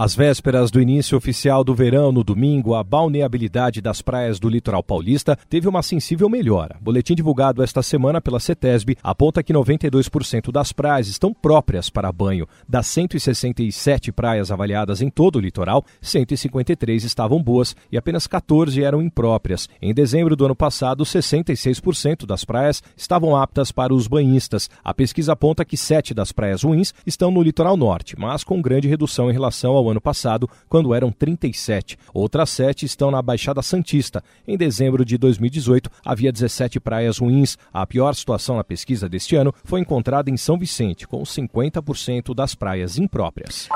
Às vésperas do início oficial do verão, no domingo, a balneabilidade das praias do litoral paulista teve uma sensível melhora. Boletim divulgado esta semana pela CETESB aponta que 92% das praias estão próprias para banho. Das 167 praias avaliadas em todo o litoral, 153 estavam boas e apenas 14 eram impróprias. Em dezembro do ano passado, 66% das praias estavam aptas para os banhistas. A pesquisa aponta que 7 das praias ruins estão no litoral norte, mas com grande redução em relação ao ano passado, quando eram 37. Outras sete estão na Baixada Santista. Em dezembro de 2018, havia 17 praias ruins. A pior situação na pesquisa deste ano foi encontrada em São Vicente, com 50% das praias impróprias.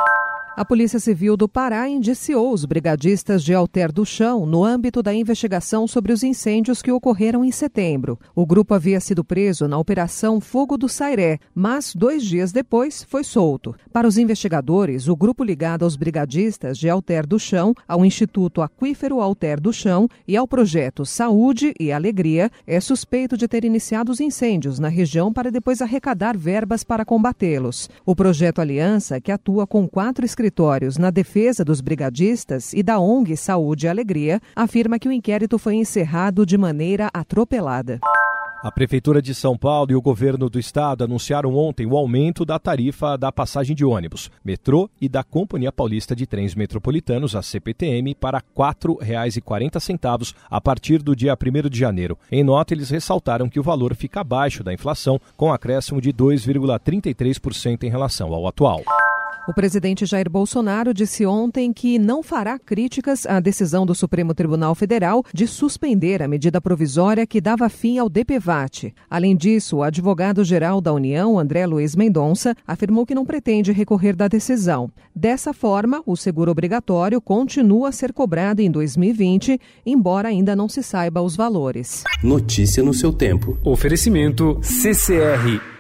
A Polícia Civil do Pará indiciou os brigadistas de Alter do Chão no âmbito da investigação sobre os incêndios que ocorreram em setembro. O grupo havia sido preso na Operação Fogo do Sairé, mas dois dias depois foi solto. Para os investigadores, o grupo ligado aos brigadistas de Alter do Chão, ao Instituto Aquífero Alter do Chão e ao projeto Saúde e Alegria é suspeito de ter iniciado os incêndios na região para depois arrecadar verbas para combatê-los. O projeto Aliança, que atua com quatro escritórios na defesa dos brigadistas e da ONG Saúde e Alegria, afirma que o inquérito foi encerrado de maneira atropelada. A Prefeitura de São Paulo e o governo do estado anunciaram ontem o aumento da tarifa da passagem de ônibus, metrô e da Companhia Paulista de Trens Metropolitanos, a CPTM, para R$ 4,40 a partir do dia 1 de janeiro. Em nota, eles ressaltaram que o valor fica abaixo da inflação, com acréscimo de 2,33% em relação ao atual. O presidente Jair Bolsonaro disse ontem que não fará críticas à decisão do Supremo Tribunal Federal de suspender a medida provisória que dava fim ao DPVAT. Além disso, o advogado-geral da União, André Luiz Mendonça, afirmou que não pretende recorrer da decisão. Dessa forma, o seguro obrigatório continua a ser cobrado em 2020, embora ainda não se saiba os valores. Notícia no seu tempo. Oferecimento CCR